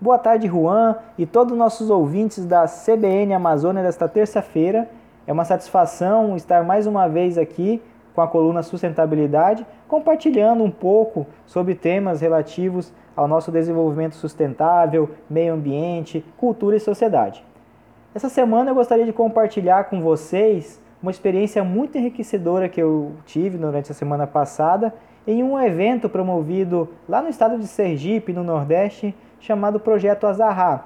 Boa tarde, Juan, e todos os nossos ouvintes da CBN Amazônia desta terça-feira. É uma satisfação estar mais uma vez aqui com a coluna Sustentabilidade, compartilhando um pouco sobre temas relativos ao nosso desenvolvimento sustentável, meio ambiente, cultura e sociedade. Essa semana eu gostaria de compartilhar com vocês uma experiência muito enriquecedora que eu tive durante a semana passada em um evento promovido lá no estado de Sergipe, no Nordeste, chamado Projeto Azarra,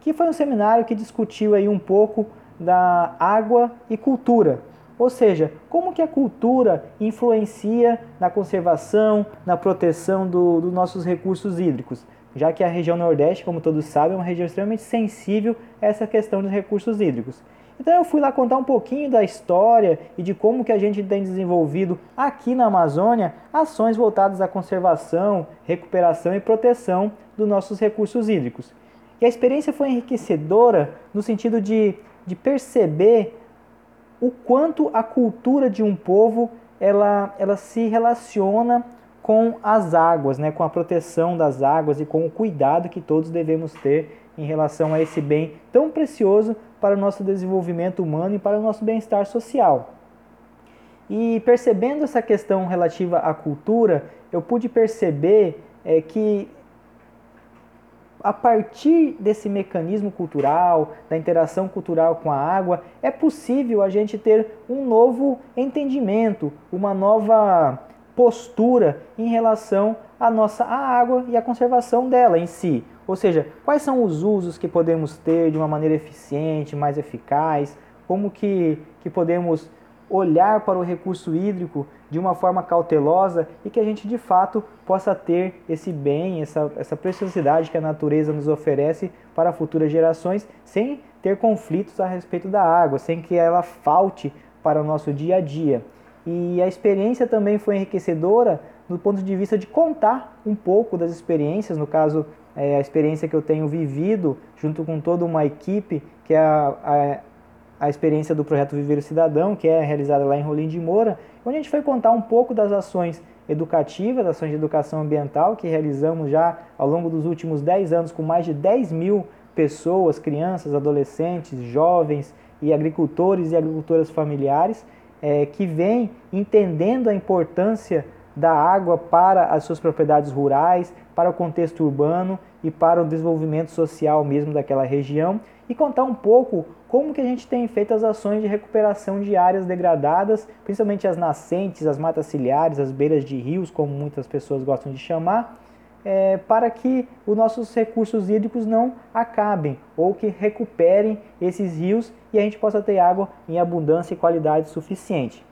que foi um seminário que discutiu aí um pouco da água e cultura. Ou seja, como que a cultura influencia na conservação, na proteção dos do nossos recursos hídricos, já que a região Nordeste, como todos sabem, é uma região extremamente sensível a essa questão dos recursos hídricos. Então eu fui lá contar um pouquinho da história e de como que a gente tem desenvolvido aqui na Amazônia ações voltadas à conservação, recuperação e proteção dos nossos recursos hídricos. E a experiência foi enriquecedora no sentido de, de perceber o quanto a cultura de um povo ela, ela se relaciona com as águas, né, com a proteção das águas e com o cuidado que todos devemos ter em relação a esse bem tão precioso para o nosso desenvolvimento humano e para o nosso bem-estar social. E percebendo essa questão relativa à cultura, eu pude perceber é, que a partir desse mecanismo cultural, da interação cultural com a água, é possível a gente ter um novo entendimento, uma nova postura em relação à nossa à água e à conservação dela em si. Ou seja, quais são os usos que podemos ter de uma maneira eficiente, mais eficaz, como que, que podemos olhar para o recurso hídrico de uma forma cautelosa e que a gente de fato possa ter esse bem, essa, essa preciosidade que a natureza nos oferece para futuras gerações, sem ter conflitos a respeito da água, sem que ela falte para o nosso dia a dia. E a experiência também foi enriquecedora do ponto de vista de contar um pouco das experiências, no caso, é, a experiência que eu tenho vivido junto com toda uma equipe, que é a, a a experiência do projeto Viver o Cidadão, que é realizada lá em Rolim de Moura, onde a gente foi contar um pouco das ações educativas, ações de educação ambiental que realizamos já ao longo dos últimos 10 anos com mais de 10 mil pessoas, crianças, adolescentes, jovens e agricultores e agricultoras familiares é, que vêm entendendo a importância da água para as suas propriedades rurais, para o contexto urbano e para o desenvolvimento social mesmo daquela região e contar um pouco como que a gente tem feito as ações de recuperação de áreas degradadas, principalmente as nascentes, as matas ciliares, as beiras de rios, como muitas pessoas gostam de chamar, é, para que os nossos recursos hídricos não acabem ou que recuperem esses rios e a gente possa ter água em abundância e qualidade suficiente.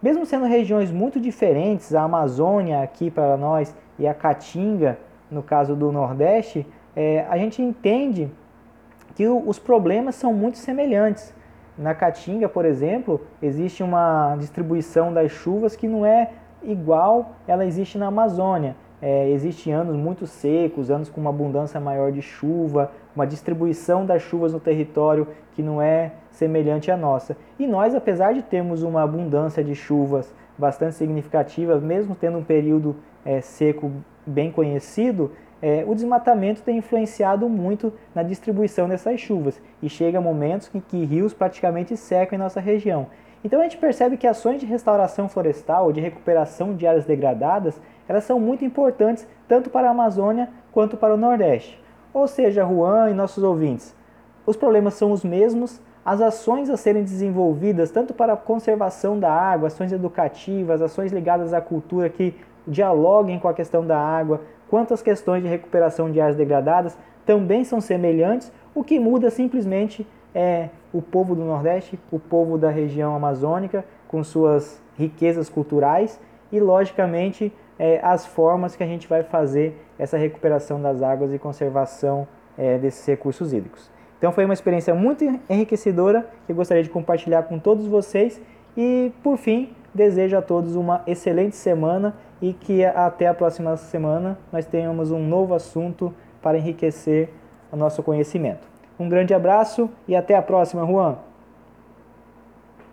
Mesmo sendo regiões muito diferentes, a Amazônia aqui para nós e a Caatinga, no caso do Nordeste, é, a gente entende que os problemas são muito semelhantes. Na Caatinga, por exemplo, existe uma distribuição das chuvas que não é igual ela existe na Amazônia. É, Existem anos muito secos, anos com uma abundância maior de chuva, uma distribuição das chuvas no território que não é semelhante à nossa. E nós, apesar de termos uma abundância de chuvas bastante significativa, mesmo tendo um período é, seco bem conhecido, é, o desmatamento tem influenciado muito na distribuição dessas chuvas e chega momentos em que rios praticamente secam em nossa região. Então a gente percebe que ações de restauração florestal ou de recuperação de áreas degradadas, elas são muito importantes tanto para a Amazônia quanto para o Nordeste. Ou seja, Juan e nossos ouvintes, os problemas são os mesmos, as ações a serem desenvolvidas tanto para a conservação da água, ações educativas, ações ligadas à cultura que dialoguem com a questão da água, quanto às questões de recuperação de áreas degradadas, também são semelhantes. O que muda simplesmente é o povo do Nordeste, o povo da região amazônica, com suas riquezas culturais e, logicamente, é, as formas que a gente vai fazer essa recuperação das águas e conservação é, desses recursos hídricos. Então foi uma experiência muito enriquecedora que eu gostaria de compartilhar com todos vocês e, por fim, desejo a todos uma excelente semana e que até a próxima semana nós tenhamos um novo assunto para enriquecer o nosso conhecimento. Um grande abraço e até a próxima, Juan!